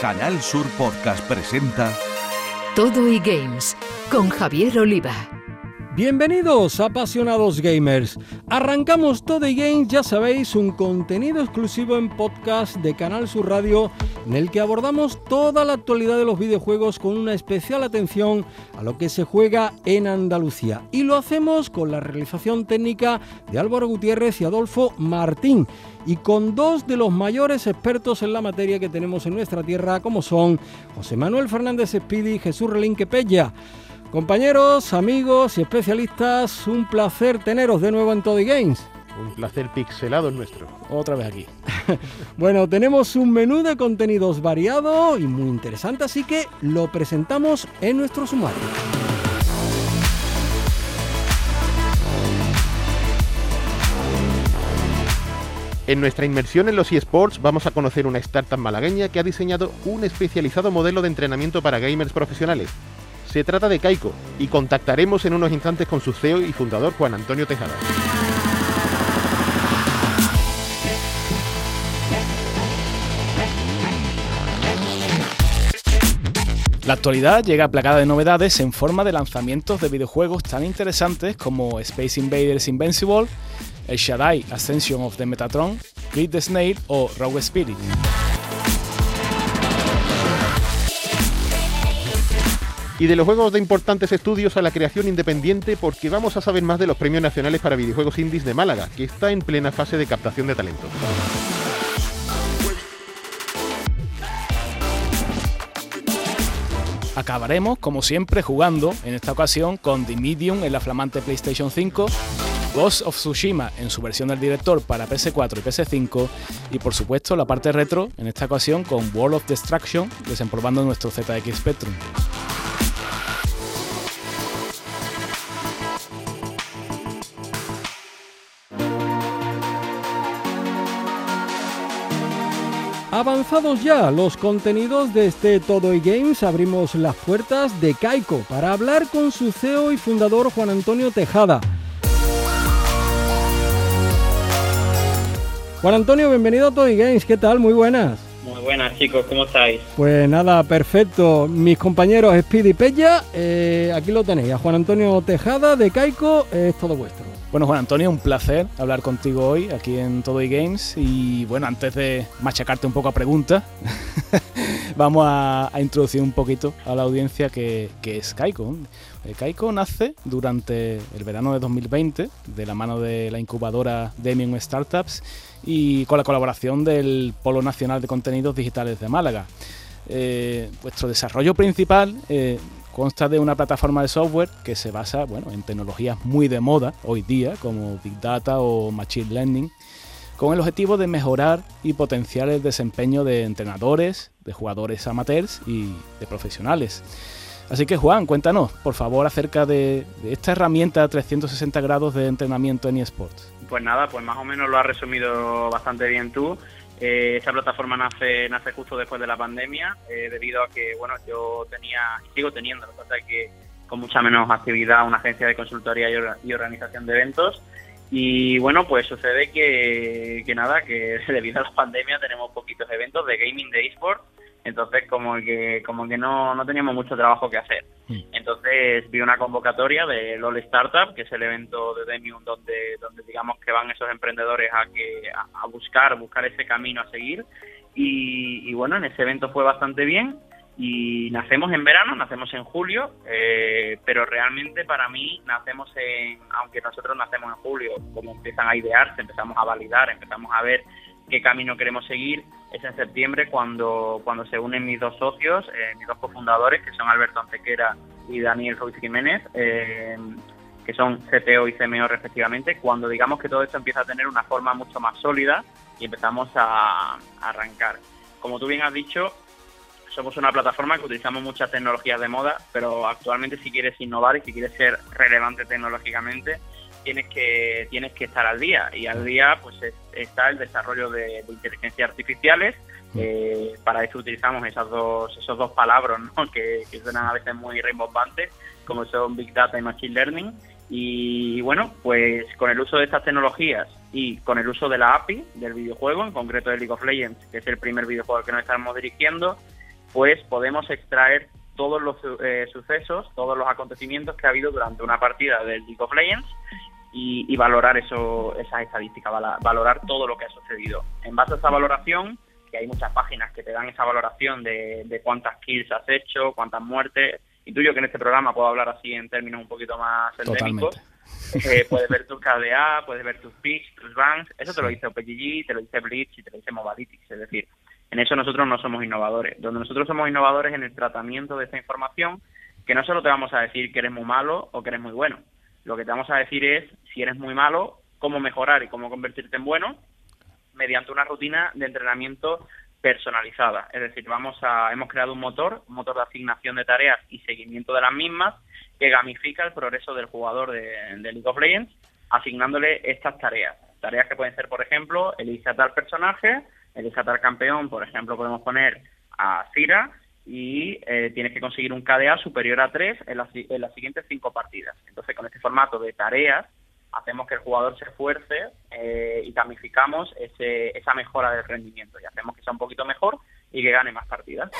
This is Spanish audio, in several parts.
Canal Sur Podcast presenta Todo y Games con Javier Oliva. Bienvenidos, apasionados gamers. Arrancamos Todo y Games, ya sabéis, un contenido exclusivo en podcast de Canal Sur Radio en el que abordamos toda la actualidad de los videojuegos con una especial atención a lo que se juega en Andalucía. Y lo hacemos con la realización técnica de Álvaro Gutiérrez y Adolfo Martín y con dos de los mayores expertos en la materia que tenemos en nuestra tierra, como son José Manuel Fernández Espidi y Jesús Relinque Pella. Compañeros, amigos y especialistas, un placer teneros de nuevo en Toddy Games. Un placer pixelado es nuestro. Otra vez aquí. bueno, tenemos un menú de contenidos variado y muy interesante, así que lo presentamos en nuestro sumario. En nuestra inmersión en los eSports vamos a conocer una startup malagueña que ha diseñado un especializado modelo de entrenamiento para gamers profesionales. Se trata de Kaiko y contactaremos en unos instantes con su CEO y fundador Juan Antonio Tejada. La actualidad llega aplacada de novedades en forma de lanzamientos de videojuegos tan interesantes como Space Invaders Invincible, El Shaddai Ascension of the Metatron, Creed the Snail o Rogue Spirit. Y de los juegos de importantes estudios a la creación independiente porque vamos a saber más de los premios nacionales para videojuegos indies de Málaga, que está en plena fase de captación de talentos. Acabaremos, como siempre, jugando, en esta ocasión, con The Medium en la flamante PlayStation 5, Ghost of Tsushima en su versión del director para PS4 y PS5, y por supuesto la parte retro, en esta ocasión con World of Destruction, desempolvando nuestro ZX Spectrum. Avanzados ya los contenidos de este Todo y Games, abrimos las puertas de Kaiko para hablar con su CEO y fundador Juan Antonio Tejada. Juan Antonio, bienvenido a Todo y Games, ¿qué tal? Muy buenas. Muy buenas chicos, ¿cómo estáis? Pues nada, perfecto. Mis compañeros Speedy Pella, eh, aquí lo tenéis, a Juan Antonio Tejada de Kaiko, es todo vuestro. Bueno, Juan Antonio, un placer hablar contigo hoy aquí en Todo y Games. Y bueno, antes de machacarte un poco a preguntas, vamos a, introducir un poquito a la audiencia que, es Kaiko. Eh, Kaiko nace durante el verano de 2020 de la mano de la incubadora Demium Startups y con la colaboración del Polo Nacional de Contenidos Digitales de Málaga. Eh, vuestro desarrollo principal eh, Consta de una plataforma de software que se basa bueno, en tecnologías muy de moda hoy día, como Big Data o Machine Learning, con el objetivo de mejorar y potenciar el desempeño de entrenadores, de jugadores amateurs y de profesionales. Así que Juan, cuéntanos, por favor, acerca de, esta herramienta 360 grados de entrenamiento en eSports. Pues nada, pues más o menos lo has resumido bastante bien tú. Eh, esta plataforma nace, nace justo después de la pandemia, eh, debido a que, bueno, yo tenía, y sigo teniendo, lo que pasa es que con mucha menos actividad, una agencia de consultoría y, organización de eventos. Y bueno, pues sucede que, que nada, que debido a la pandemia tenemos poquitos eventos de gaming de eSport entonces como que como que no, no teníamos mucho trabajo que hacer. Mm. Entonces vi una convocatoria de LOL Startup, que es el evento de Demium donde donde digamos que van esos emprendedores a que a, buscar buscar ese camino a seguir y, bueno en ese evento fue bastante bien y nacemos en verano, nacemos en julio, eh, pero realmente para mí nacemos en, aunque nosotros nacemos en julio, como empiezan a idearse, empezamos a validar, empezamos a ver qué camino queremos seguir, es en septiembre cuando, cuando se unen mis dos socios, eh, mis dos cofundadores, que son Alberto Antequera y Daniel Ruiz Jiménez, eh, que son CTO y CMO respectivamente, cuando digamos que todo esto empieza a tener una forma mucho más sólida y empezamos a, arrancar. Como tú bien has dicho, somos una plataforma que utilizamos muchas tecnologías de moda, pero actualmente si quieres innovar y si quieres ser relevante tecnológicamente, tienes que tienes que estar al día. Y al día pues está el desarrollo de, inteligencias artificiales eh, para eso utilizamos esas dos esos dos palabras ¿no? que, suenan a veces muy rimbombantes como son big data y machine learning. Y bueno pues con el uso de estas tecnologías y con el uso de la API del videojuego en concreto de League of Legends que es el primer videojuego al que nos estamos dirigiendo pues podemos extraer todos los eh, sucesos, todos los acontecimientos que ha habido durante una partida del League of Legends y, valorar eso, esas estadísticas, valorar todo lo que ha sucedido. En base a esa valoración, que hay muchas páginas que te dan esa valoración de, de cuántas kills has hecho, cuántas muertes, intuyo que en este programa puedo hablar así en términos un poquito más endémicos. Eh, puedes ver tus KDA, puedes ver tus picks, tus bans, eso te lo dice OpenGG, te lo dice Blitz y te lo dice Mobalytics, es decir, en eso nosotros no somos innovadores. Donde nosotros somos innovadores en el tratamiento de esta información, que no solo te vamos a decir que eres muy malo o que eres muy bueno, lo que te vamos a decir es, si eres muy malo, cómo mejorar y cómo convertirte en bueno mediante una rutina de entrenamiento personalizada. Es decir, vamos a, hemos creado un motor, un motor de asignación de tareas y seguimiento de las mismas, que gamifica el progreso del jugador de, League of Legends, asignándole estas tareas. Tareas que pueden ser, por ejemplo, elige a tal personaje, elige a campeón, por ejemplo, podemos poner a Cira y eh, tienes que conseguir un KDA superior a 3 en, en las siguientes cinco partidas. Entonces, con este formato de tareas, hacemos que el jugador se esfuerce eh, y gamificamos ese, esa mejora del rendimiento y hacemos que sea un poquito mejor y que gane más partidas.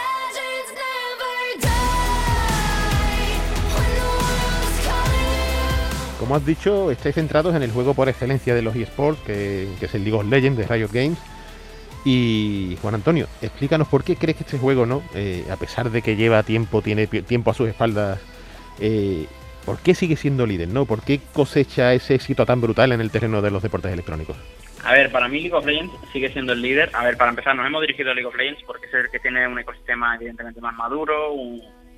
Como has dicho, estáis centrados en el juego por excelencia de los eSports, que, que es el League of Legends de Riot Games. Y Juan Antonio, explícanos por qué crees que este juego, ¿no? Eh, a pesar de que lleva tiempo, tiene tiempo a sus espaldas, eh, ¿por qué sigue siendo líder, no? ¿Por qué cosecha ese éxito tan brutal en el terreno de los deportes electrónicos? A ver, para mí League of Legends sigue siendo el líder. A ver, para empezar, nos hemos dirigido a League of Legends porque es el que tiene un ecosistema evidentemente más maduro,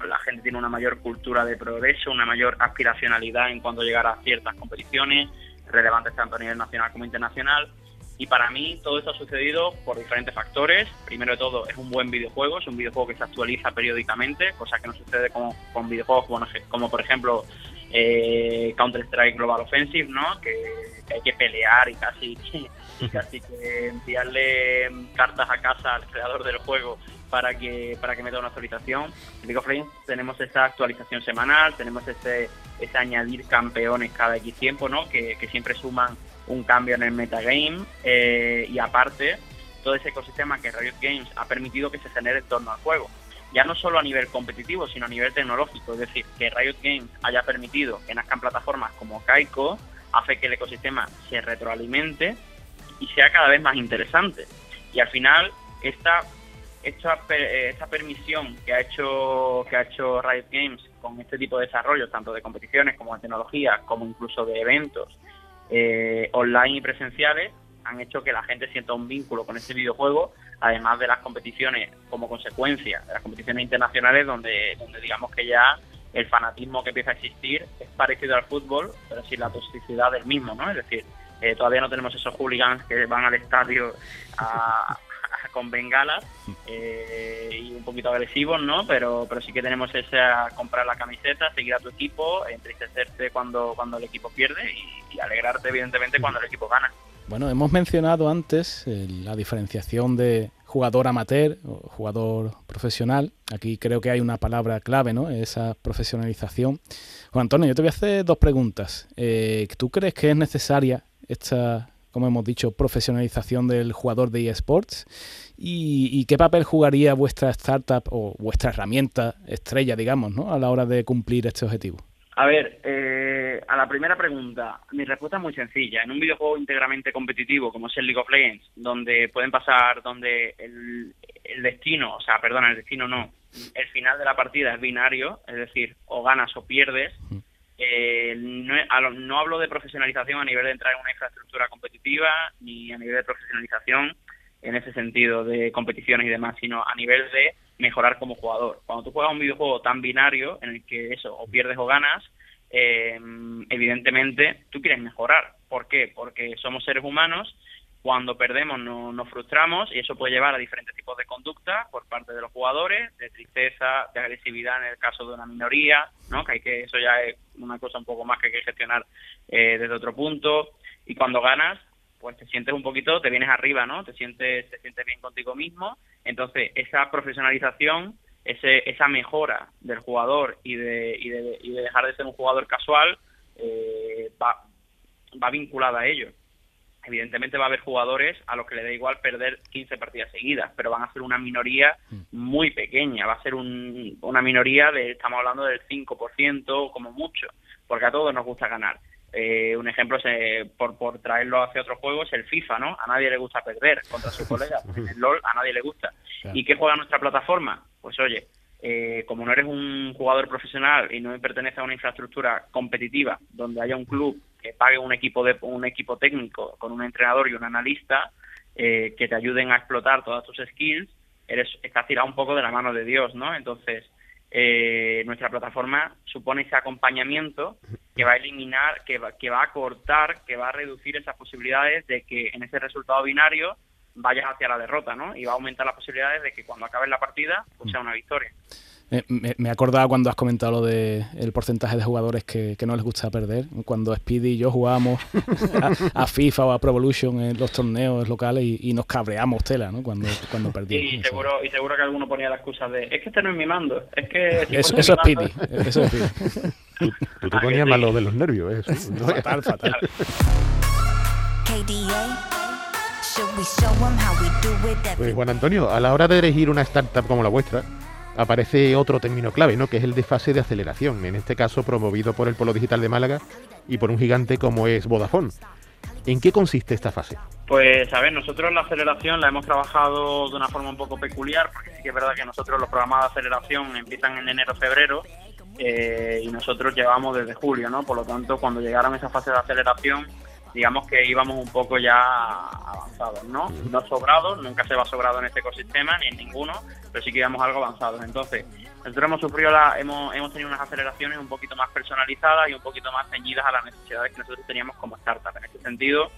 la gente tiene una mayor cultura de progreso, una mayor aspiracionalidad en cuanto a llegar a ciertas competiciones relevantes tanto a nivel nacional como internacional. Y para mí todo esto ha sucedido por diferentes factores. Primero de todo, es un buen videojuego, es un videojuego que se actualiza periódicamente, cosa que no sucede con, con videojuegos como, por ejemplo eh, Counter-Strike Global Offensive, ¿no? Que, hay que pelear y casi, y casi que enviarle cartas a casa al creador del juego para que para que meta una actualización. En League of Legends tenemos esa actualización semanal, tenemos ese, ese añadir campeones cada X tiempo, ¿no? Que, que siempre suman un cambio en el metagame eh, y aparte todo ese ecosistema que Riot Games ha permitido que se genere en torno al juego. Ya no solo a nivel competitivo, sino a nivel tecnológico. Es decir, que Riot Games haya permitido que nazcan plataformas como Kaiko hace que el ecosistema se retroalimente y sea cada vez más interesante. Y al final, esta, esta, esta permisión que ha, hecho, que ha hecho Riot Games con este tipo de desarrollo, tanto de competiciones como de tecnología, como incluso de eventos, eh, online y presenciales han hecho que la gente sienta un vínculo con este videojuego, además de las competiciones como consecuencia, de las competiciones internacionales donde, digamos que ya el fanatismo que empieza a existir es parecido al fútbol, pero sin la toxicidad del mismo, ¿no? Es decir, eh, todavía no tenemos esos hooligans que van al estadio a, con bengalas eh, y un poquito agresivos, ¿no? Pero, pero sí que tenemos ese a comprar la camiseta, seguir a tu equipo, entristecerte cuando, cuando el equipo pierde y, alegrarte, evidentemente, cuando el equipo gana. Bueno, hemos mencionado antes eh, la diferenciación de jugador amateur o jugador profesional. Aquí creo que hay una palabra clave, ¿no? Esa profesionalización. Juan Antonio, yo te voy a hacer dos preguntas. Eh, ¿Tú crees que es necesaria esta como hemos dicho, profesionalización del jugador de eSports. ¿Y, qué papel jugaría vuestra startup o vuestra herramienta estrella, digamos, ¿no? a la hora de cumplir este objetivo? A ver, eh, a la primera pregunta, mi respuesta es muy sencilla. En un videojuego íntegramente competitivo como es el League of Legends, donde pueden pasar, donde el, el destino, o sea, perdona, el destino no, el final de la partida es binario, es decir, o ganas o pierdes, eh, no, hablo de profesionalización a nivel de entrar en una infraestructura competitiva ni a nivel de profesionalización en ese sentido de competiciones y demás, sino a nivel de mejorar como jugador. Cuando tú juegas un videojuego tan binario en el que eso, o pierdes o ganas, eh, evidentemente tú quieres mejorar. ¿Por qué? Porque somos seres humanos cuando perdemos no, nos frustramos y eso puede llevar a diferentes tipos de conducta por parte de los jugadores, de tristeza, de agresividad en el caso de una minoría, ¿no? que hay que eso ya es una cosa un poco más que hay que gestionar eh, desde otro punto. Y cuando ganas, pues te sientes un poquito, te vienes arriba, ¿no? Te sientes, te sientes bien contigo mismo. Entonces, esa profesionalización, ese, esa mejora del jugador y de, y de, y de dejar de ser un jugador casual, eh, va, va vinculada a ello. Evidentemente va a haber jugadores a los que le da igual perder 15 partidas seguidas, pero van a ser una minoría muy pequeña, va a ser una minoría de, estamos hablando del 5% como mucho, porque a todos nos gusta ganar. Eh, un ejemplo, es, por, por traerlo hacia otros juegos, el FIFA, ¿no? A nadie le gusta perder contra sus colegas. El LOL a nadie le gusta. ¿Y qué juega nuestra plataforma? Pues oye, eh, como no eres un jugador profesional y no perteneces a una infraestructura competitiva donde haya un club que pague un equipo de un equipo técnico con un entrenador y un analista eh, que te ayuden a explotar todas tus skills, eres estás tirado un poco de la mano de Dios, ¿no? Entonces eh, nuestra plataforma supone ese acompañamiento que va a eliminar, que va, que va a cortar, que va a reducir esas posibilidades de que en ese resultado binario vayas hacia la derrota, ¿no? Y va a aumentar las posibilidades de que cuando acabe la partida pues sea una victoria. Me, me, acordaba cuando has comentado lo de el porcentaje de jugadores que, no les gusta perder. Cuando Speedy y yo jugábamos a, FIFA o a Pro Evolution en los torneos locales y, nos cabreamos tela, ¿no? Cuando, cuando perdíamos. y seguro, y seguro que alguno ponía la excusa de es que este no es mi mando, es que... eso, es Speedy, eso es Speedy. tú, te ponías malo de los nervios, ¿eh? Eso. fatal, fatal. Pues Juan Antonio, a la hora de elegir una startup como la vuestra, aparece otro término clave, ¿no? que es el de fase de aceleración, en este caso promovido por el Polo Digital de Málaga y por un gigante como es Vodafone. ¿En qué consiste esta fase? Pues a ver, nosotros la aceleración la hemos trabajado de una forma un poco peculiar, porque sí que es verdad que nosotros los programas de aceleración empiezan en enero-febrero eh, y nosotros llevamos desde julio, ¿no? Por lo tanto, cuando llegaron esa fase de aceleración, digamos que íbamos un poco ya avanzados, ¿no? No sobrados, nunca se va sobrado en este ecosistema, ni en ninguno, pero sí que íbamos algo avanzados. Entonces, nosotros hemos sufrido la, hemos, hemos tenido unas aceleraciones un poquito más personalizadas y un poquito más ceñidas a las necesidades que nosotros teníamos como startup. En este sentido,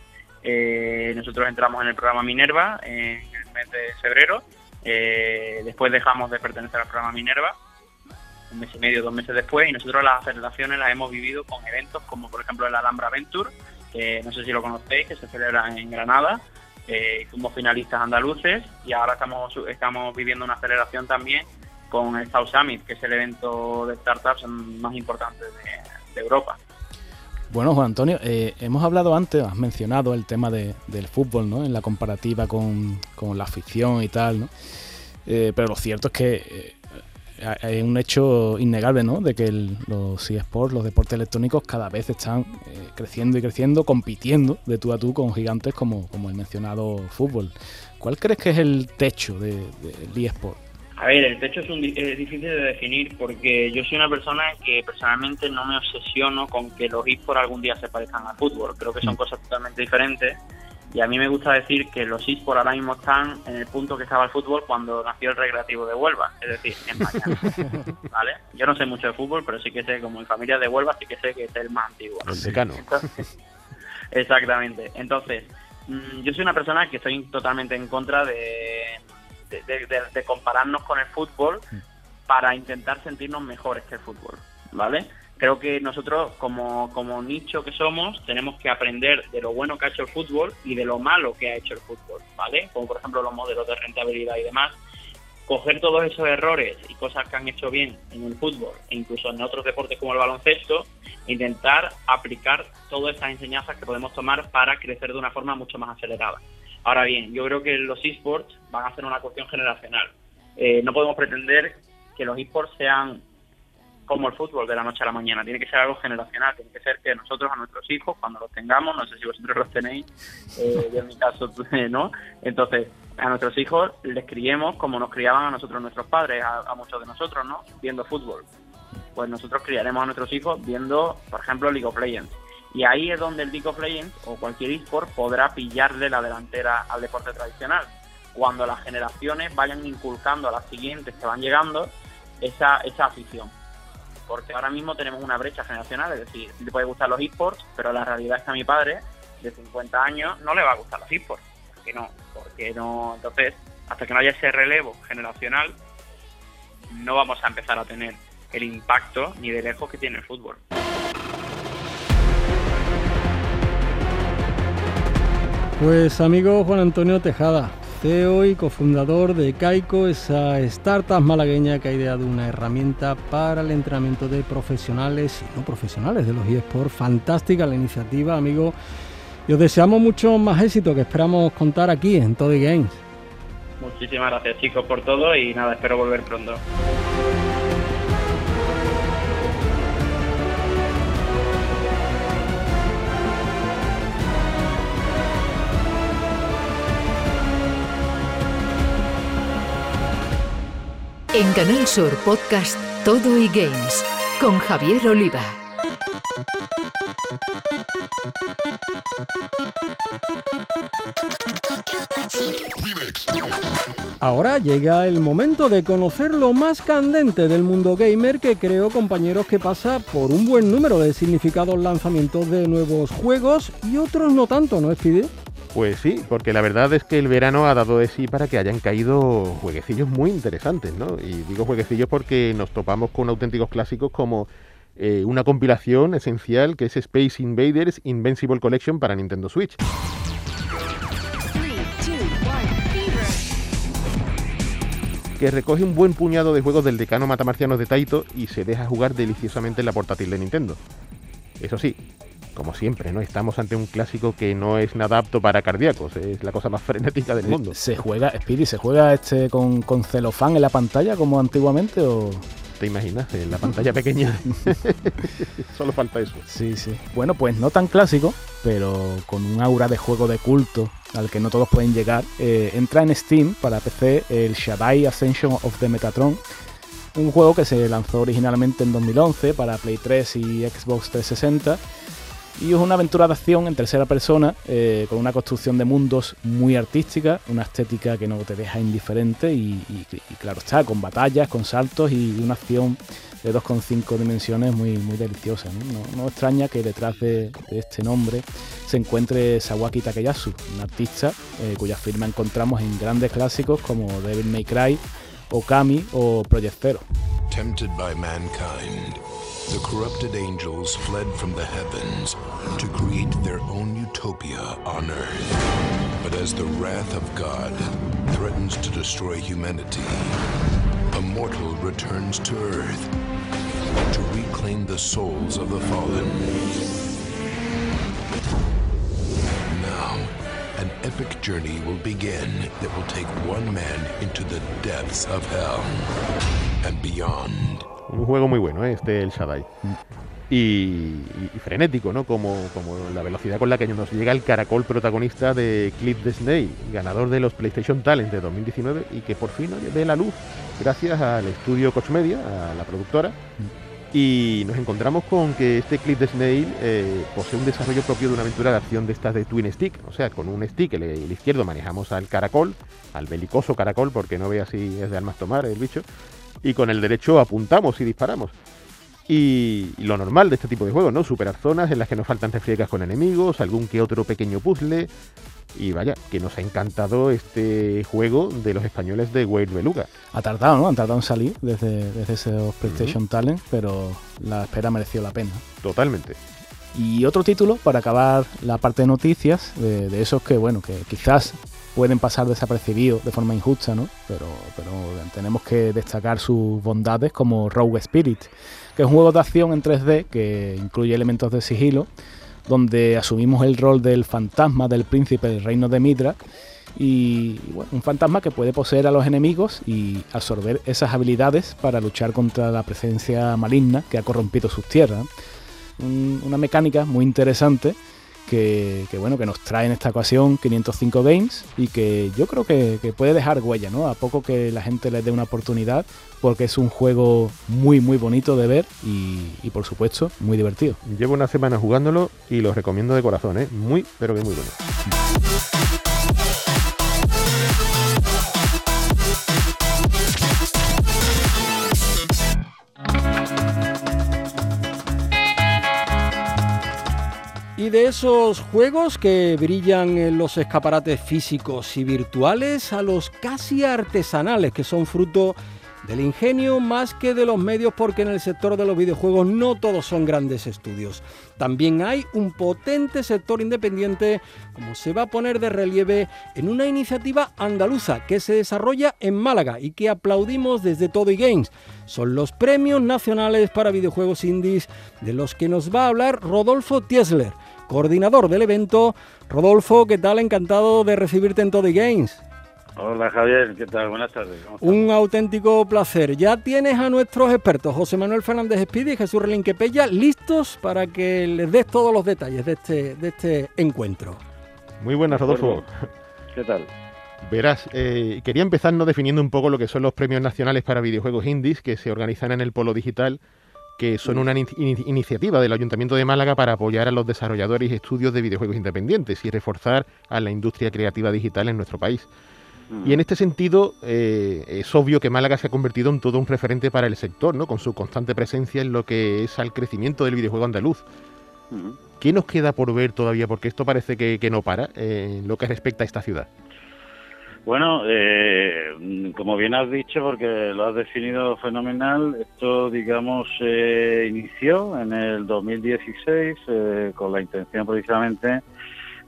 eh, nosotros entramos en el programa Minerva en el mes de febrero, eh, después dejamos de pertenecer al programa Minerva un mes y medio, dos meses después, y nosotros las aceleraciones las hemos vivido con eventos como por ejemplo el Alhambra Venture, que no sé si lo conocéis, que se celebra en Granada. Eh, fuimos finalistas andaluces y ahora estamos, estamos viviendo una aceleración también con el South Summit, que es el evento de startups más importante de, Europa. Bueno, Juan Antonio, eh, hemos hablado antes, has mencionado el tema de, del fútbol, ¿no? En la comparativa con, con la afición y tal, ¿no? Eh, pero lo cierto es que eh, hay un hecho innegable, ¿no? De que los eSports, los deportes electrónicos, cada vez están eh, creciendo y creciendo, compitiendo de tú a tú con gigantes como, como el mencionado fútbol. ¿Cuál crees que es el techo del de, eSport? A ver, el techo es, un, es difícil de definir porque yo soy una persona que personalmente no me obsesiono con que los eSports algún día se parezcan al fútbol. Creo que son mm. cosas totalmente diferentes y a mí me gusta decir que los eSports ahora mismo están en el punto que estaba el fútbol cuando nació el recreativo de Huelva, es decir, en mañana. ¿Vale? Yo no sé mucho de fútbol, pero sí que sé, como en familia de Huelva, sí que sé que es el más antiguo. exactamente. Entonces, mm, yo soy una persona que estoy totalmente en contra de, de compararnos con el fútbol para intentar sentirnos mejores que el fútbol, ¿vale? Creo que nosotros como, como nicho que somos tenemos que aprender de lo bueno que ha hecho el fútbol y de lo malo que ha hecho el fútbol, ¿vale? Como por ejemplo los modelos de rentabilidad y demás. Coger todos esos errores y cosas que han hecho bien en el fútbol e incluso en otros deportes como el baloncesto, intentar aplicar todas esas enseñanzas que podemos tomar para crecer de una forma mucho más acelerada. Ahora bien, yo creo que los esports van a ser una cuestión generacional. Eh, no podemos pretender que los esports sean como el fútbol de la noche a la mañana, tiene que ser algo generacional, tiene que ser que nosotros a nuestros hijos, cuando los tengamos, no sé si vosotros los tenéis, eh, en mi caso no, entonces a nuestros hijos les criemos como nos criaban a nosotros nuestros padres, a, muchos de nosotros, ¿no? Viendo fútbol. Pues nosotros criaremos a nuestros hijos viendo, por ejemplo, League of Legends. Y ahí es donde el League of Legends o cualquier eSport podrá pillarle la delantera al deporte tradicional. Cuando las generaciones vayan inculcando a las siguientes que van llegando esa, esa afición porque ahora mismo tenemos una brecha generacional, es decir, le puede gustar los esports, pero la realidad es que a mi padre, de 50 años, no le va a gustar los esports. porque no? Porque no, entonces, hasta que no haya ese relevo generacional, no vamos a empezar a tener el impacto ni de lejos que tiene el fútbol. Pues amigo Juan Antonio Tejada, CEO y cofundador de Caico, esa startup malagueña que ha ideado una herramienta para el entrenamiento de profesionales y no profesionales de los eSports. Fantástica la iniciativa, amigo. Y os deseamos mucho más éxito que esperamos contar aquí en Toddy Games. Muchísimas gracias chicos por todo y nada, espero volver pronto. En Canal Sur Podcast Todo y Games con Javier Oliva. Ahora llega el momento de conocer lo más candente del mundo gamer que creo compañeros que pasa por un buen número de significados lanzamientos de nuevos juegos y otros no tanto, ¿no, Speedy? Pues sí, porque la verdad es que el verano ha dado de sí para que hayan caído jueguecillos muy interesantes, ¿no? Y digo jueguecillos porque nos topamos con auténticos clásicos como eh, una compilación esencial que es Space Invaders Invincible Collection para Nintendo Switch. que recoge un buen puñado de juegos del decano matamarcianos de Taito y se deja jugar deliciosamente en la portátil de Nintendo. Eso sí, como siempre, ¿no? Estamos ante un clásico que no es nada apto para cardíacos, es la cosa más frenética del mundo. ¿Se juega, Speedy, se juega este con, con celofán en la pantalla como antiguamente o...? ¿Te imaginas? En la pantalla pequeña. Solo falta eso. Sí, sí. Bueno, pues no tan clásico, pero con un aura de juego de culto al que no todos pueden llegar. Eh, entra en Steam para PC el Shaddai Ascension of the Metatron. Un juego que se lanzó originalmente en 2011 para Play 3 y Xbox 360 y es una aventura de acción en tercera persona, eh, con una construcción de mundos muy artística, una estética que no te deja indiferente y, claro está, con batallas, con saltos y una acción de 2,5 dimensiones muy, muy deliciosa. ¿no? extraña que detrás de, este nombre se encuentre Sawaki Takeyasu, un artista eh, cuya firma encontramos en grandes clásicos como Devil May Cry, Okami o Project Zero. The corrupted angels fled from the heavens to create their own utopia on earth. But as the wrath of God threatens to destroy humanity, a mortal returns to earth to reclaim the souls of the fallen. Now, an epic journey will begin that will take one man into the depths of hell and beyond. Un juego muy bueno, ¿eh? este El Shaddai. Y, frenético, ¿no? Como, como la velocidad con la que nos llega el caracol protagonista de Clip Disney, ganador de los PlayStation Talent de 2019 y que por fin ve la luz gracias al estudio Coach Media, a la productora. Y nos encontramos con que este Clip Disney eh, posee un desarrollo propio de una aventura de acción de estas de Twin Stick. O sea, con un stick, el, el izquierdo manejamos al caracol, al belicoso caracol, porque no vea si es de armas tomar el bicho y con el derecho apuntamos y disparamos. Y, lo normal de este tipo de juegos, ¿no? Superar zonas en las que nos faltan refriegas con enemigos, algún que otro pequeño puzzle. Y vaya, que nos ha encantado este juego de los españoles de Wade Beluga. Ha tardado, ¿no? Han tardado en salir desde, desde esos PlayStation Talent, pero la espera mereció la pena. Totalmente. Y otro título, para acabar la parte de noticias, de, de esos que, bueno, que quizás pueden pasar desapercibidos de forma injusta, ¿no? Pero, pero tenemos que destacar sus bondades como Rogue Spirit, que es un juego de acción en 3D que incluye elementos de sigilo, donde asumimos el rol del fantasma del príncipe del reino de Midra y un fantasma que puede poseer a los enemigos y absorber esas habilidades para luchar contra la presencia maligna que ha corrompido sus tierras. una mecánica muy interesante que, bueno, que nos trae en esta ocasión 505 Games y que yo creo que, puede dejar huella, ¿no? A poco que la gente le dé una oportunidad, porque es un juego muy, muy bonito de ver y, por supuesto, muy divertido. Llevo una semana jugándolo y lo recomiendo de corazón, ¿eh? Muy, pero que muy bueno. Y de esos juegos que brillan en los escaparates físicos y virtuales a los casi artesanales que son fruto del ingenio más que de los medios porque en el sector de los videojuegos no todos son grandes estudios. También hay un potente sector independiente como se va a poner de relieve en una iniciativa andaluza que se desarrolla en Málaga y que aplaudimos desde Todo y Games. Son los premios nacionales para videojuegos indies de los que nos va a hablar Rodolfo Tiesler coordinador del evento. Rodolfo, ¿qué tal? Encantado de recibirte en Todo Games. Hola Javier, ¿qué tal? Buenas tardes. Un auténtico placer. Ya tienes a nuestros expertos, José Manuel Fernández Espidi y Jesús Relinquepella, listos para que les des todos los detalles de este, de este encuentro. Muy buenas, Rodolfo. ¿Qué tal? Verás, eh, quería empezarnos definiendo un poco lo que son los premios nacionales para videojuegos indies que se organizan en el Polo Digital, que son una iniciativa del Ayuntamiento de Málaga para apoyar a los desarrolladores y estudios de videojuegos independientes y reforzar a la industria creativa digital en nuestro país. Y en este sentido, eh, es obvio que Málaga se ha convertido en todo un referente para el sector, ¿no? con su constante presencia en lo que es al crecimiento del videojuego andaluz. ¿Qué nos queda por ver todavía? Porque esto parece que, no para eh, en lo que respecta a esta ciudad. Bueno, eh, como bien has dicho, porque lo has definido fenomenal, esto, digamos, se inició en el 2016 con la intención precisamente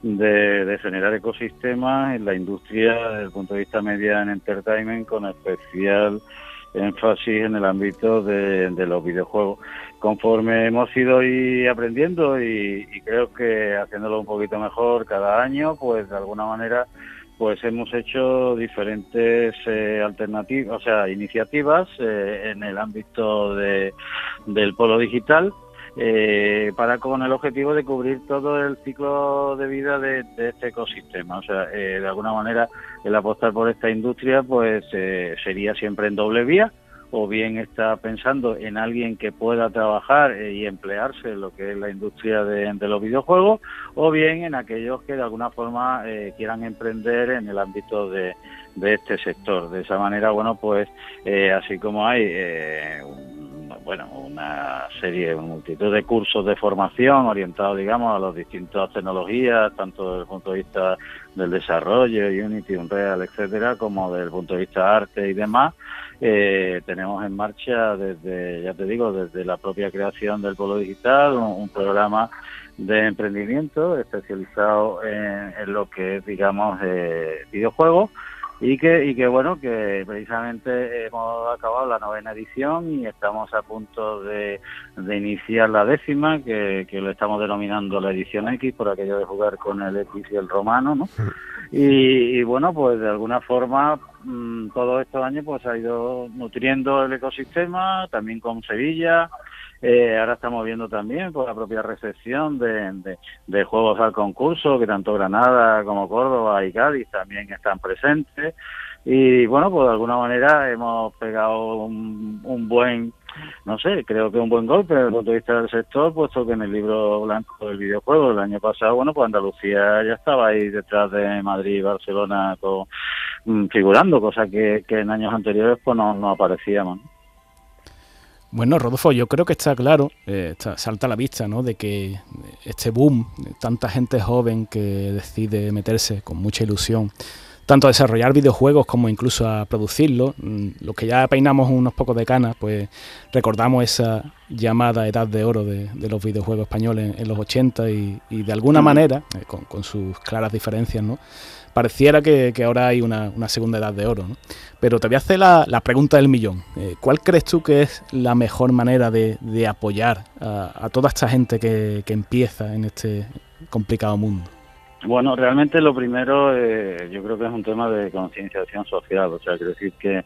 de, generar ecosistemas en la industria desde el punto de vista media en entertainment con especial énfasis en el ámbito de, los videojuegos. Conforme hemos ido y aprendiendo y, creo que haciéndolo un poquito mejor cada año, pues de alguna manera pues hemos hecho diferentes eh, alternativas, o sea, iniciativas eh, en el ámbito de, del polo digital eh, para con el objetivo de cubrir todo el ciclo de vida de, este ecosistema. O sea, eh, de alguna manera el apostar por esta industria pues eh, sería siempre en doble vía o bien está pensando en alguien que pueda trabajar eh, y emplearse en lo que es la industria de, los videojuegos, o bien en aquellos que de alguna forma quieran emprender en el ámbito de, de, este sector. De esa manera, bueno, pues así como hay bueno, una serie, una multitud de cursos de formación orientados, digamos, a las distintas tecnologías, tanto desde el punto de vista del desarrollo, Unity, Unreal, etcétera, como desde el punto de vista arte y demás. Eh, tenemos en marcha desde, ya te digo, desde la propia creación del Polo Digital, un, programa de emprendimiento especializado en, lo que es, digamos, eh, videojuegos y que, y que bueno, que precisamente hemos acabado la novena edición y estamos a punto de, de iniciar la décima, que, que lo estamos denominando la edición X, por aquello de jugar con el X y el romano, ¿no? Y, bueno, pues de alguna forma mm, todos estos años pues ha ido nutriendo el ecosistema, también con Sevilla, eh, ahora estamos viendo también por la propia recepción de, de, juegos al concurso, que tanto Granada como Córdoba y Cádiz también están presentes. Y bueno, pues de alguna manera hemos pegado un, un buen, no sé, creo que un buen golpe desde el punto de vista del sector, puesto que en el libro blanco del videojuego el año pasado, bueno, pues Andalucía ya estaba ahí detrás de Madrid y Barcelona con, mm, figurando, cosa que, que en años anteriores pues no, no aparecíamos. Bueno, Rodolfo, yo creo que está claro, eh, salta a la vista, ¿no? De que este boom, tanta gente joven que decide meterse con mucha ilusión, tanto a desarrollar videojuegos como incluso a producirlos, mm, los que ya peinamos unos pocos de canas, pues recordamos esa llamada edad de oro de, los videojuegos españoles en, los 80 y, de alguna manera, eh, con, con sus claras diferencias, ¿no? Pareciera que, ahora hay una, segunda edad de oro. ¿no? Pero te voy a hacer la, pregunta del millón. Eh, ¿Cuál crees tú que es la mejor manera de, apoyar a, toda esta gente que, empieza en este complicado mundo? Bueno, realmente lo primero eh, yo creo que es un tema de concienciación social, o sea, quiero decir que,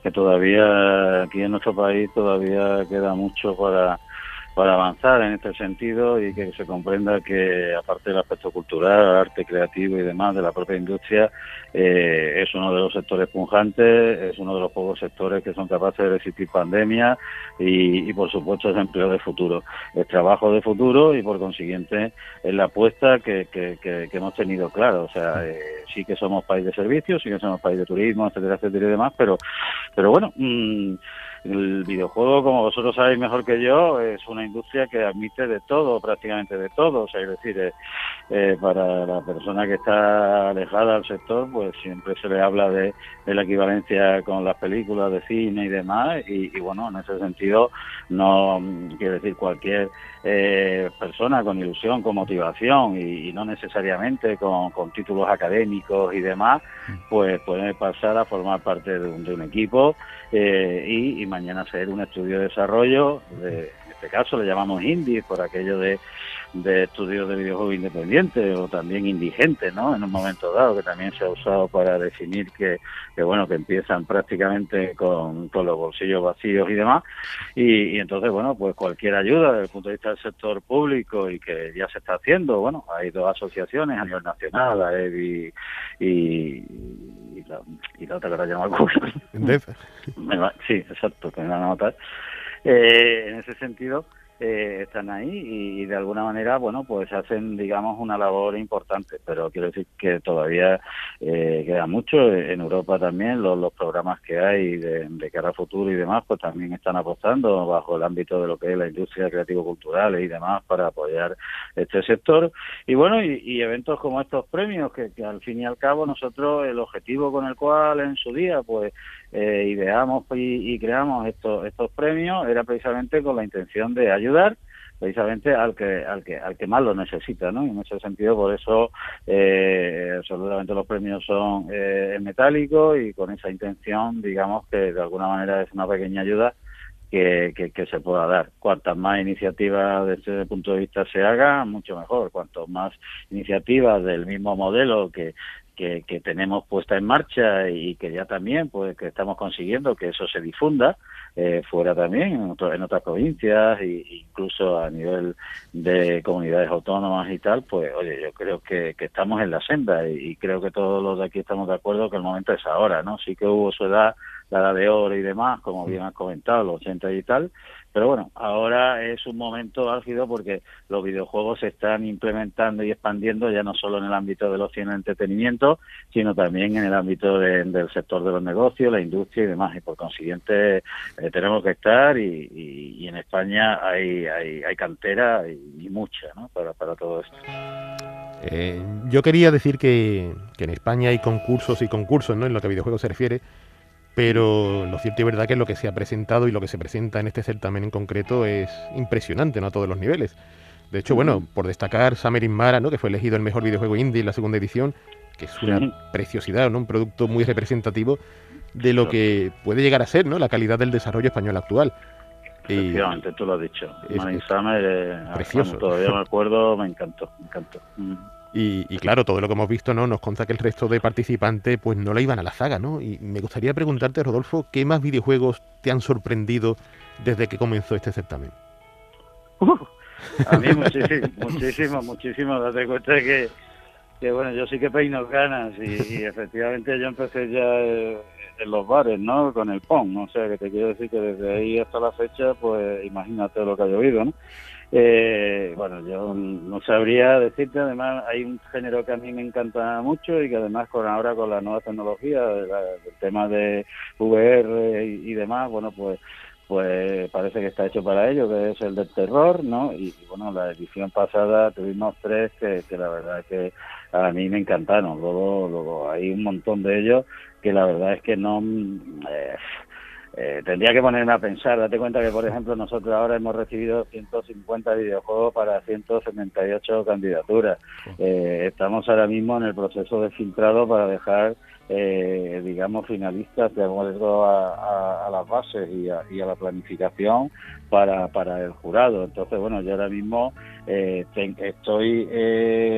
que todavía aquí en nuestro país todavía queda mucho para para avanzar en este sentido y que se comprenda que aparte del aspecto cultural, arte creativo y demás de la propia industria, eh, es uno de los sectores punjantes, es uno de los pocos sectores que son capaces de resistir pandemia y, por supuesto es empleo de futuro, es trabajo de futuro y por consiguiente es la apuesta que, que, hemos tenido claro, o sea, eh, sí que somos país de servicios, sí que somos país de turismo, etcétera, etcétera y demás, pero, pero bueno, mmm, el videojuego, como vosotros sabéis mejor que yo, es una industria que admite de todo, prácticamente de todo. O sea, es decir, eh, eh, para la persona que está alejada del sector, pues siempre se le habla de, la equivalencia con las películas de cine y demás. Y, bueno, en ese sentido, no quiero decir cualquier eh, persona con ilusión, con motivación y, no necesariamente con, títulos académicos y demás, pues puede pasar a formar parte de un, equipo y mañana ser un estudio de desarrollo, de, en este caso le llamamos indie por aquello de de estudios de videojuegos independientes o también indigentes, ¿no? En un momento dado, que también se ha usado para definir que, que bueno, que empiezan prácticamente con, con los bolsillos vacíos y demás. Y, entonces, bueno, pues cualquier ayuda desde el punto de vista del sector público y que ya se está haciendo, bueno, hay dos asociaciones a nivel nacional, la EBI y, y, la, y la otra que ahora llama Sí, exacto, que me van a notar. Eh, en ese sentido, eh, están ahí y, de alguna manera, bueno, pues hacen, digamos, una labor importante, pero quiero decir que todavía eh, queda mucho. En Europa también los, programas que hay de, cara a futuro y demás, pues también están apostando bajo el ámbito de lo que es la industria creativo-cultural y demás para apoyar este sector. Y bueno, y, eventos como estos premios, que, que al fin y al cabo nosotros el objetivo con el cual en su día, pues eh, ideamos y, creamos estos estos premios era precisamente con la intención de ayudar precisamente al que al que al que más lo necesita no y en ese sentido por eso eh, absolutamente los premios son eh, metálicos y con esa intención digamos que de alguna manera es una pequeña ayuda que, que, se pueda dar. Cuantas más iniciativas desde ese punto de vista se haga, mucho mejor. Cuanto más iniciativas del mismo modelo que, que, tenemos puesta en marcha y que ya también pues que estamos consiguiendo que eso se difunda eh, fuera también en, en otras provincias e incluso a nivel de comunidades autónomas y tal pues oye yo creo que, estamos en la senda y, creo que todos los de aquí estamos de acuerdo que el momento es ahora no sí que hubo su edad la edad de oro y demás como bien has comentado los 80 y tal pero bueno, ahora es un momento álgido porque los videojuegos se están implementando y expandiendo ya no solo en el ámbito de los y entretenimiento, sino también en el ámbito del sector de los negocios, la industria y demás. Y por consiguiente eh, tenemos que estar y, en España hay, hay, hay cantera y, mucha ¿no? para, para todo esto. Eh, yo quería decir que, que en España hay concursos y concursos, ¿no? En lo que a videojuegos se refiere pero lo cierto y verdad que lo que se ha presentado y lo que se presenta en este certamen en concreto es impresionante, ¿no? A todos los niveles. De hecho, bueno, por destacar Summer in Mara, ¿no? Que fue elegido el mejor videojuego indie en la segunda edición, que es una preciosidad, ¿no? Un producto muy representativo de lo que puede llegar a ser, ¿no? La calidad del desarrollo español actual. Efectivamente, tú lo has dicho. Summer, eh, precioso. todavía me acuerdo, me encantó, me encantó. Mm. Y, claro, todo lo que hemos visto no nos consta que el resto de participantes pues no le iban a la zaga, ¿no? Y me gustaría preguntarte, Rodolfo, ¿qué más videojuegos te han sorprendido desde que comenzó este certamen? Uh, a mí muchísimo, muchísimo, muchísimo. Date cuenta que, que, bueno, yo sí que peino ganas y, efectivamente yo empecé ya eh, en los bares, ¿no? Con el PON, ¿no? o sea, que te quiero decir que desde ahí hasta la fecha, pues imagínate lo que ha llovido, ¿no? Eh, bueno, yo no sabría decirte, además hay un género que a mí me encanta mucho y que además con ahora con las nuevas tecnologías, el tema de VR y, demás, bueno, pues pues parece que está hecho para ello, que es el del terror, ¿no? Y, bueno, la edición pasada tuvimos tres que, que la verdad que a mí me encantaron. Luego, luego hay un montón de ellos que la verdad es que no... Eh, eh, tendría que ponerme a pensar. Date cuenta que, por ejemplo, nosotros ahora hemos recibido 150 videojuegos para 178 candidaturas. Eh, estamos ahora mismo en el proceso de filtrado para dejar, eh, digamos, finalistas de acuerdo a, a, las bases y a, y a, la planificación para, para el jurado. Entonces, bueno, yo ahora mismo estoy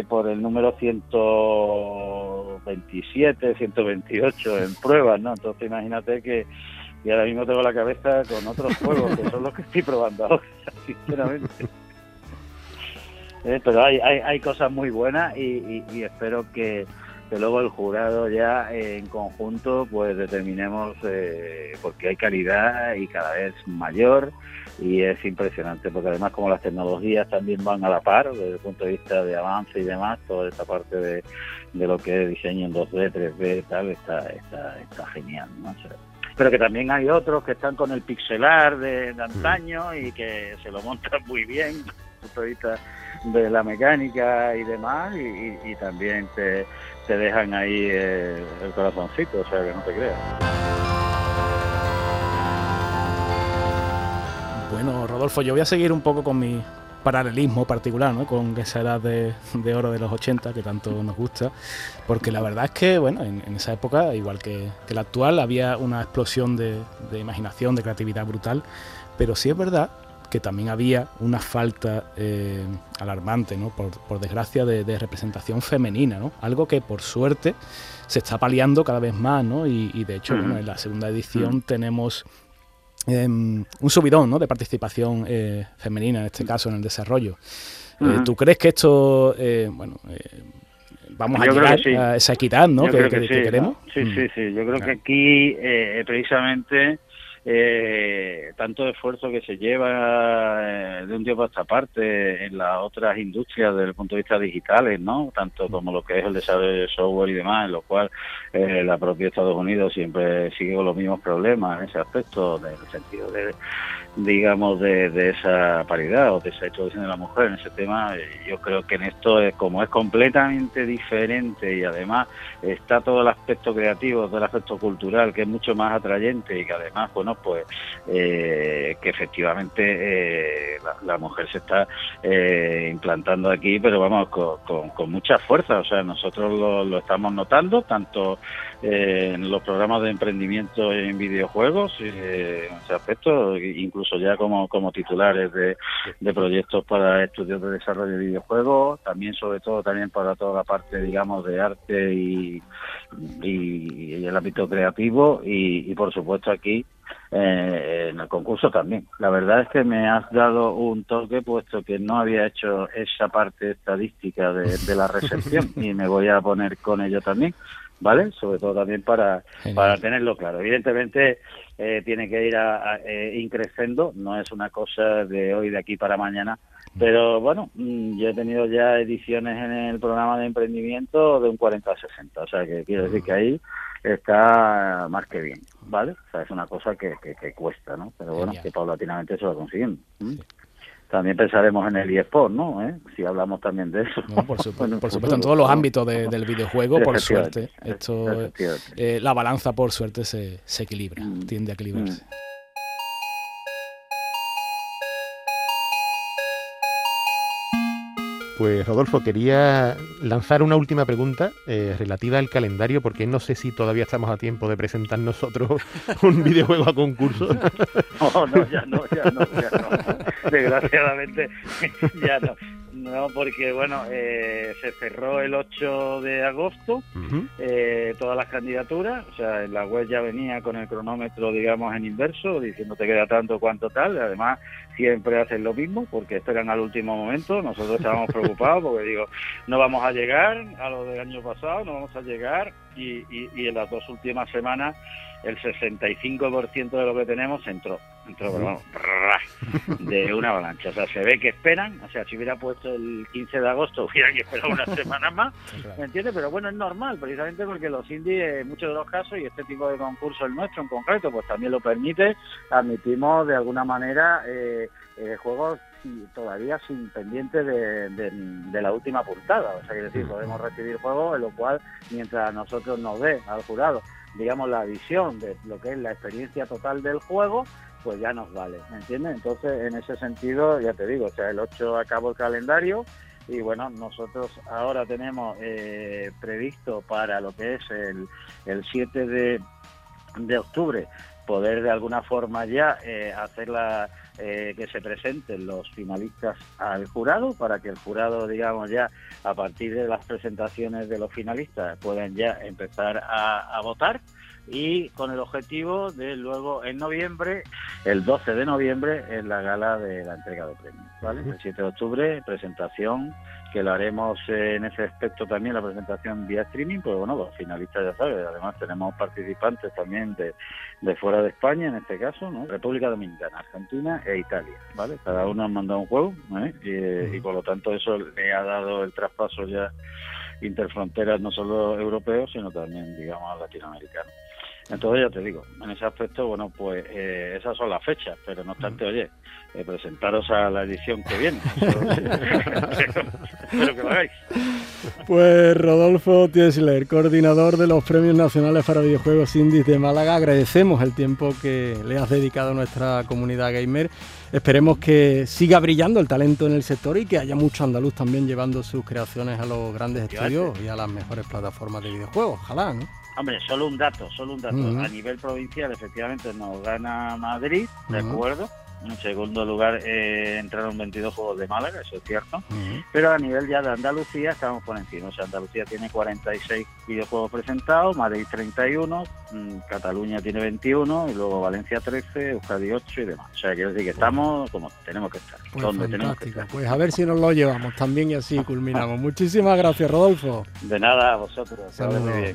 por el número 127, 128 en pruebas, ¿no? Entonces, imagínate que y ahora mismo tengo la cabeza con otros juegos que son los que estoy probando ahora, sinceramente. Eh, pero hay, hay, hay, cosas muy buenas y, espero que, luego el jurado ya en conjunto pues determinemos eh, porque hay calidad y cada vez mayor y es impresionante porque además como las tecnologías también van a la par desde el punto de vista de avance y demás toda esta parte de, de lo que es diseño en 2D, 3D tal está, está, está genial ¿no? pero que también hay otros que están con el pixelar de, antaño y que se lo montan muy bien desde el punto de de la mecánica y demás y, también te, te, dejan ahí eh, el corazoncito, o sea que no te creas. Bueno, Rodolfo, yo voy a seguir un poco con mi paralelismo particular ¿no? con esa edad de, oro de los 80 que tanto nos gusta, porque la verdad es que bueno, en, esa época, igual que, la actual, había una explosión de, imaginación, de creatividad brutal, pero sí es verdad que también había una falta eh, alarmante, ¿no? por, desgracia, de, representación femenina, ¿no? algo que por suerte se está paliando cada vez más, ¿no? y, de hecho en la segunda edición tenemos Em, un subidón ¿no? de participación eh, femenina, en este caso, en el desarrollo. Eh, ¿Tú crees que esto, eh, bueno, vamos a llegar a esa equidad ¿no? que, queremos? Sí, sí, mm. sí. Yo creo que aquí, precisamente, eh, tanto esfuerzo que se lleva eh, de un tiempo a esta parte en las otras industrias desde el punto de vista digitales, ¿no? Tanto como lo que es el desarrollo de software y demás, en lo cual eh, la propia Estados Unidos siempre sigue con los mismos problemas en ese aspecto, en el sentido de digamos, de, de, esa paridad o de esa introducción de la mujer en ese tema, eh, yo creo que en esto, es, como es completamente diferente y además está todo el aspecto creativo, todo el aspecto cultural, que es mucho más atrayente y que además, bueno, pues eh, que efectivamente eh, la, mujer se está implantando aquí, pero vamos, con, con, mucha fuerza, o sea, nosotros lo, lo estamos notando, tanto en los programas de emprendimiento en videojuegos, en ese aspecto, incluso ya como, como titulares de, de proyectos para estudios de desarrollo de videojuegos, también sobre todo también para toda la parte, digamos, de arte y, y, el ámbito creativo y, por supuesto aquí eh, en el concurso también. La verdad es que me has dado un toque puesto que no había hecho esa parte estadística de, de la recepción y me voy a poner con ello también. ¿Vale? Sobre todo también para, para tenerlo claro. Evidentemente eh, tiene que ir a, eh, increciendo, no es una cosa de hoy, de aquí para mañana, pero bueno, mm, yo he tenido ya ediciones en el programa de emprendimiento de un 40 a 60, o sea que quiero decir que ahí está más que bien, ¿vale? O sea, es una cosa que, que, cuesta, ¿no? Pero bueno, que paulatinamente se va consiguiendo también pensaremos en el eSport, ¿no? ¿Eh? Si hablamos también de eso. por, supuesto, en todos los ámbitos del videojuego, por suerte. Esto, eh, la balanza, por suerte, se, se equilibra, mm. tiende a equilibrarse. Mm. Pues Rodolfo, quería lanzar una última pregunta eh, relativa al calendario, porque no sé si todavía estamos a tiempo de presentar nosotros un videojuego a concurso. No, no, ya no, ya no, ya no. Desgraciadamente, ya no. No, porque bueno, eh, se cerró el 8 de agosto eh, todas las candidaturas, o sea, en la web ya venía con el cronómetro, digamos, en inverso, diciendo te queda tanto, cuanto tal, además siempre hacen lo mismo porque esperan al último momento, nosotros estábamos preocupados porque digo, no vamos a llegar a lo del año pasado, no vamos a llegar y, y en las dos últimas semanas el 65% de lo que tenemos entró, entró de una avalancha. O sea, se ve que esperan, o sea, si hubiera puesto el 15 de agosto, hubiera que esperar una semana más, ¿me entiendes? Pero bueno, es normal, precisamente porque los indies, en muchos de los casos, y este tipo de concurso, el nuestro en concreto, pues también lo permite, admitimos de alguna manera eh, eh, juegos todavía sin pendiente de, de, la última puntada. O sea, que decir, podemos recibir juegos en lo cual, mientras nosotros nos dé al jurado digamos, la visión de lo que es la experiencia total del juego, pues ya nos vale, ¿me entiendes? Entonces, en ese sentido, ya te digo, o sea, el 8 acabó el calendario y bueno, nosotros ahora tenemos eh, previsto para lo que es el, el 7 de, de octubre poder de alguna forma ya eh, hacer la, eh, que se presenten los finalistas al jurado para que el jurado, digamos, ya a partir de las presentaciones de los finalistas puedan ya empezar a, votar y con el objetivo de luego en noviembre, el 12 de noviembre, en la gala de la entrega de premios. ¿vale? El 7 de octubre, presentación que lo haremos en ese aspecto también, la presentación vía streaming, pues bueno, los finalistas ya sabes, además tenemos participantes también de, fuera de España, en este caso. República Dominicana, Argentina e Italia, ¿vale? Cada uno ha mandado un juego, ¿eh? y, por lo tanto eso le ha dado el traspaso ya interfronteras no solo europeos, sino también, digamos, latinoamericanos. Entonces ya te digo, en ese aspecto, bueno, pues eh, esas son las fechas, pero no obstante, oye, eh, presentaros a la edición que viene. Espero que lo hagáis. Pues Rodolfo Tiesler, coordinador de los Premios Nacionales para Videojuegos Indies de Málaga, agradecemos el tiempo que le has dedicado a nuestra comunidad gamer. Esperemos que siga brillando el talento en el sector y que haya mucho andaluz también llevando sus creaciones a los grandes estudios y a las mejores plataformas de videojuegos. Ojalá, ¿no? Hombre, solo un dato, solo un dato. A nivel provincial, efectivamente, nos gana Madrid, ¿de acuerdo? En segundo lugar eh, entraron 22 juegos de Málaga, eso es cierto. Pero a nivel ya de Andalucía estamos por encima. O sea, Andalucía tiene 46 videojuegos presentados, Madrid 31, mm, Cataluña tiene 21 y luego Valencia 13, Euskadi 8 y demás. O sea, quiero decir que estamos como tenemos que estar. Pues donde tenemos que estar. Pues a ver si nos lo llevamos también y así culminamos. Muchísimas gracias, Rodolfo. De nada, a vosotros. Saludos.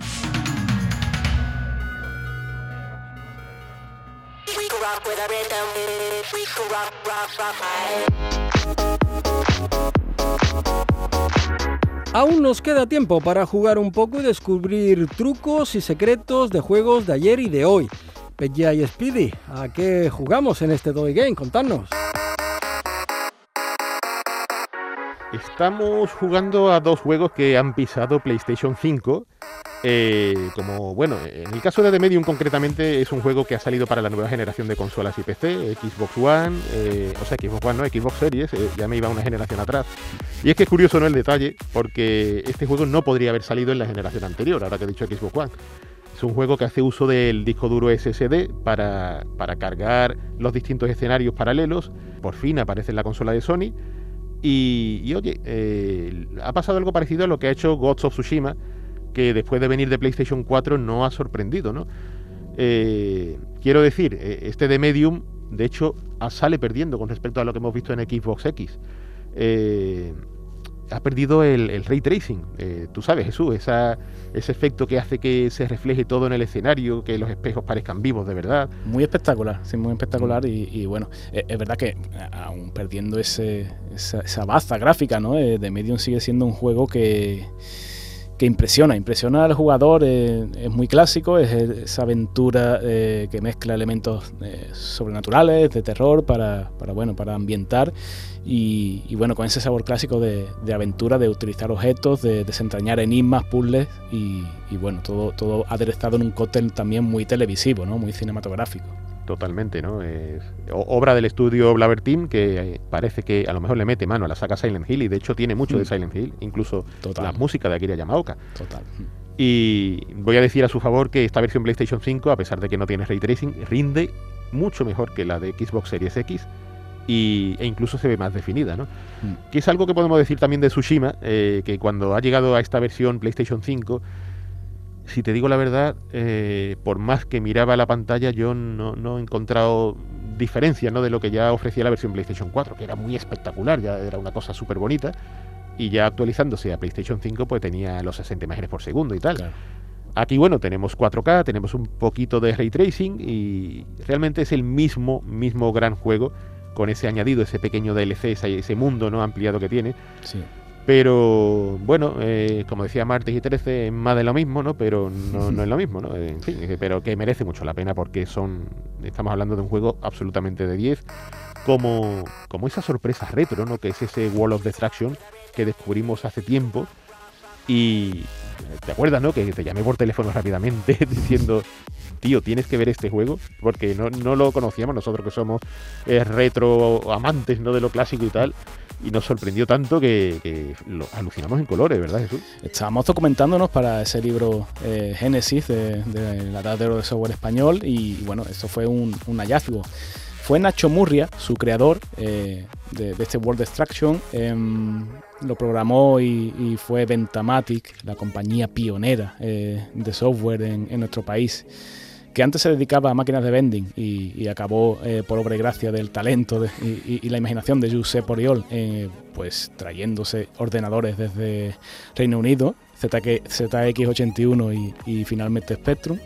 Aún nos queda tiempo para jugar un poco y descubrir trucos y secretos de juegos de ayer y de hoy. Peja y Speedy, ¿a qué jugamos en este Toy Game? Contadnos. Estamos jugando a dos juegos que han pisado PlayStation 5 eh, como, bueno, en el caso de The Medium concretamente es un juego que ha salido para la nueva generación de consolas y PC, Xbox One, eh, o sea, Xbox One no, Xbox Series, eh, ya me iba una generación atrás. Y es que es curioso, ¿no? El detalle, porque este juego no podría haber salido en la generación anterior, ahora que he dicho Xbox One. Es un juego que hace uso del disco duro SSD para, para cargar los distintos escenarios paralelos. Por fin aparece en la consola de Sony. Y, y oye, ha pasado algo parecido a lo que ha hecho Gods of Tsushima, que después de venir de PlayStation 4 no ha sorprendido, ¿no? Eh, quiero decir, eh, este de Medium, de hecho, sale perdiendo con respecto a lo que hemos visto en Xbox X. Eh, ha perdido el, ray tracing. tú sabes, Jesús, esa, ese efecto que hace que se refleje todo en el escenario, que los espejos parezcan vivos de verdad. Muy espectacular, sí, muy espectacular. Y, bueno, es, verdad que aún perdiendo ese, esa, esa baza gráfica, ¿no? de Medium sigue siendo un juego que que impresiona, impresiona al jugador, eh, es muy clásico, es esa aventura eh, que mezcla elementos eh, sobrenaturales, de terror, para, bueno, para ambientar. Y, bueno, con ese sabor clásico de, aventura, de utilizar objetos, de desentrañar enigmas, puzzles y, y, bueno, todo, todo aderezado en un cóctel también muy televisivo, ¿no? muy cinematográfico totalmente, ¿no? Es obra del estudio Blaver Team que eh, parece que a lo mejor le mete mano a la saga Silent Hill y de hecho tiene mucho de mm. Silent Hill, incluso la música de Akira Yamaoka. Total. Y voy a decir a su favor que esta versión PlayStation 5, a pesar de que no tiene ray tracing, rinde mucho mejor que la de Xbox Series X y, e incluso se ve más definida, ¿no? Mm. Que es algo que podemos decir también de Tsushima, eh, que cuando ha llegado a esta versión PlayStation 5 si te digo la verdad, eh, por más que miraba la pantalla, yo no, he encontrado diferencia ¿no? de lo que ya ofrecía la versión PlayStation 4, que era muy espectacular, ya era una cosa súper bonita, y ya actualizándose a PlayStation 5, pues tenía los 60 imágenes por segundo y tal. Aquí, bueno, tenemos 4K, tenemos un poquito de ray tracing y realmente es el mismo, mismo gran juego con ese añadido, ese pequeño DLC, ese, ese mundo no ampliado que tiene. Sí. Pero bueno, eh, como decía Martes y 13, es más de lo mismo, ¿no? Pero no, no es lo mismo, ¿no? En fin, pero que merece mucho la pena porque son. Estamos hablando de un juego absolutamente de 10. Como, como esa sorpresa retro, ¿no? Que es ese Wall of Destruction que descubrimos hace tiempo. Y. ¿Te acuerdas, no? Que te llamé por teléfono rápidamente diciendo, tío, tienes que ver este juego, porque no, no lo conocíamos nosotros que somos eh, retro amantes, ¿no? De lo clásico y tal y nos sorprendió tanto que, lo alucinamos en colores, ¿verdad, Jesús? Estábamos documentándonos para ese libro eh, Génesis de, la edad de software español y bueno, eso fue un, hallazgo. Fue Nacho Murria, su creador eh, de, este World Destruction, em, lo programó y, fue Ventamatic, la compañía pionera eh, de software en nuestro país que antes se dedicaba a máquinas de vending y, acabó eh, por obra y gracia del talento y, la imaginación de Josep Oriol, eh, pues trayéndose ordenadores desde Reino Unido, ZX81 y, finalmente Spectrum.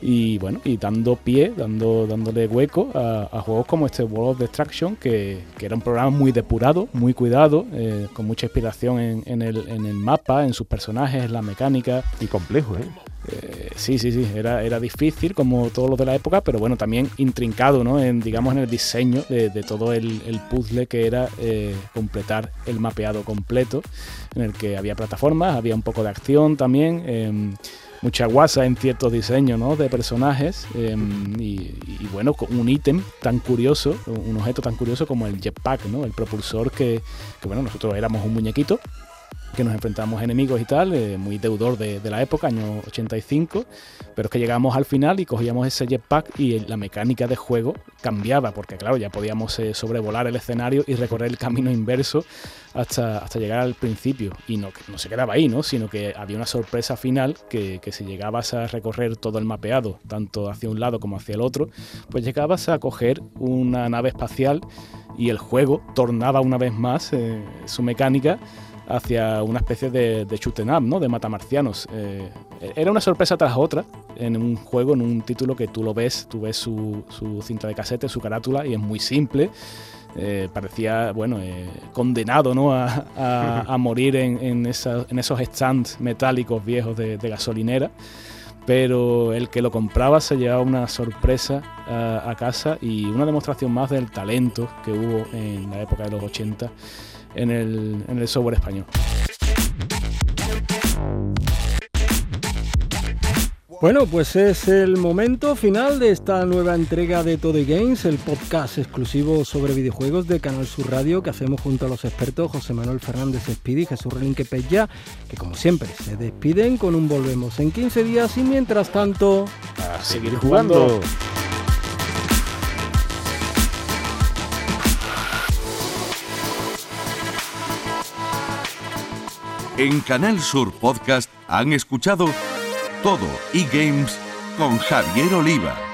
Y bueno, y dando pie, dando, dándole hueco a, juegos como este World of Destruction, que, era un programa muy depurado, muy cuidado, eh, con mucha inspiración en, el, en el mapa, en sus personajes, en la mecánica. Y complejo, ¿eh? Eh, sí, sí, sí, era, era difícil como todos los de la época, pero bueno, también intrincado, ¿no? En, digamos, en el diseño de, todo el, puzzle que era eh, completar el mapeado completo, en el que había plataformas, había un poco de acción también. Em, mucha guasa en ciertos diseños ¿no? de personajes em, y, bueno, un ítem tan curioso, un objeto tan curioso como el jetpack, ¿no? el propulsor que, que bueno, nosotros éramos un muñequito que nos enfrentamos enemigos y tal, eh, muy deudor de, la época, año 85, pero es que llegamos al final y cogíamos ese jetpack y la mecánica de juego cambiaba, porque claro, ya podíamos eh, sobrevolar el escenario y recorrer el camino inverso hasta, hasta llegar al principio. Y no, no se quedaba ahí, ¿no? sino que había una sorpresa final que, que si llegabas a recorrer todo el mapeado, tanto hacia un lado como hacia el otro, pues llegabas a coger una nave espacial y el juego tornaba una vez más eh, su mecánica hacia una especie de, de shoot up, ¿no? De matamarcianos. Eh, era una sorpresa tras otra en un juego, en un título que tú lo ves, tú ves su, cinta de casete, su carátula, y es muy simple. Eh, parecía, bueno, eh, condenado ¿no? a, morir en, esos stands metálicos viejos de, gasolinera pero el que lo compraba se llevaba una sorpresa a, casa y una demostración más del talento que hubo en la época de los 80 en el, en el software español. Bueno, pues es el momento final de esta nueva entrega de Todo Games, el podcast exclusivo sobre videojuegos de Canal Sur Radio que hacemos junto a los expertos José Manuel Fernández Speedy y Jesús Relinque Pella, que como siempre se despiden con un volvemos en 15 días y mientras tanto... A seguir jugando. En Canal Sur Podcast han escuchado todo e-games con Javier Oliva.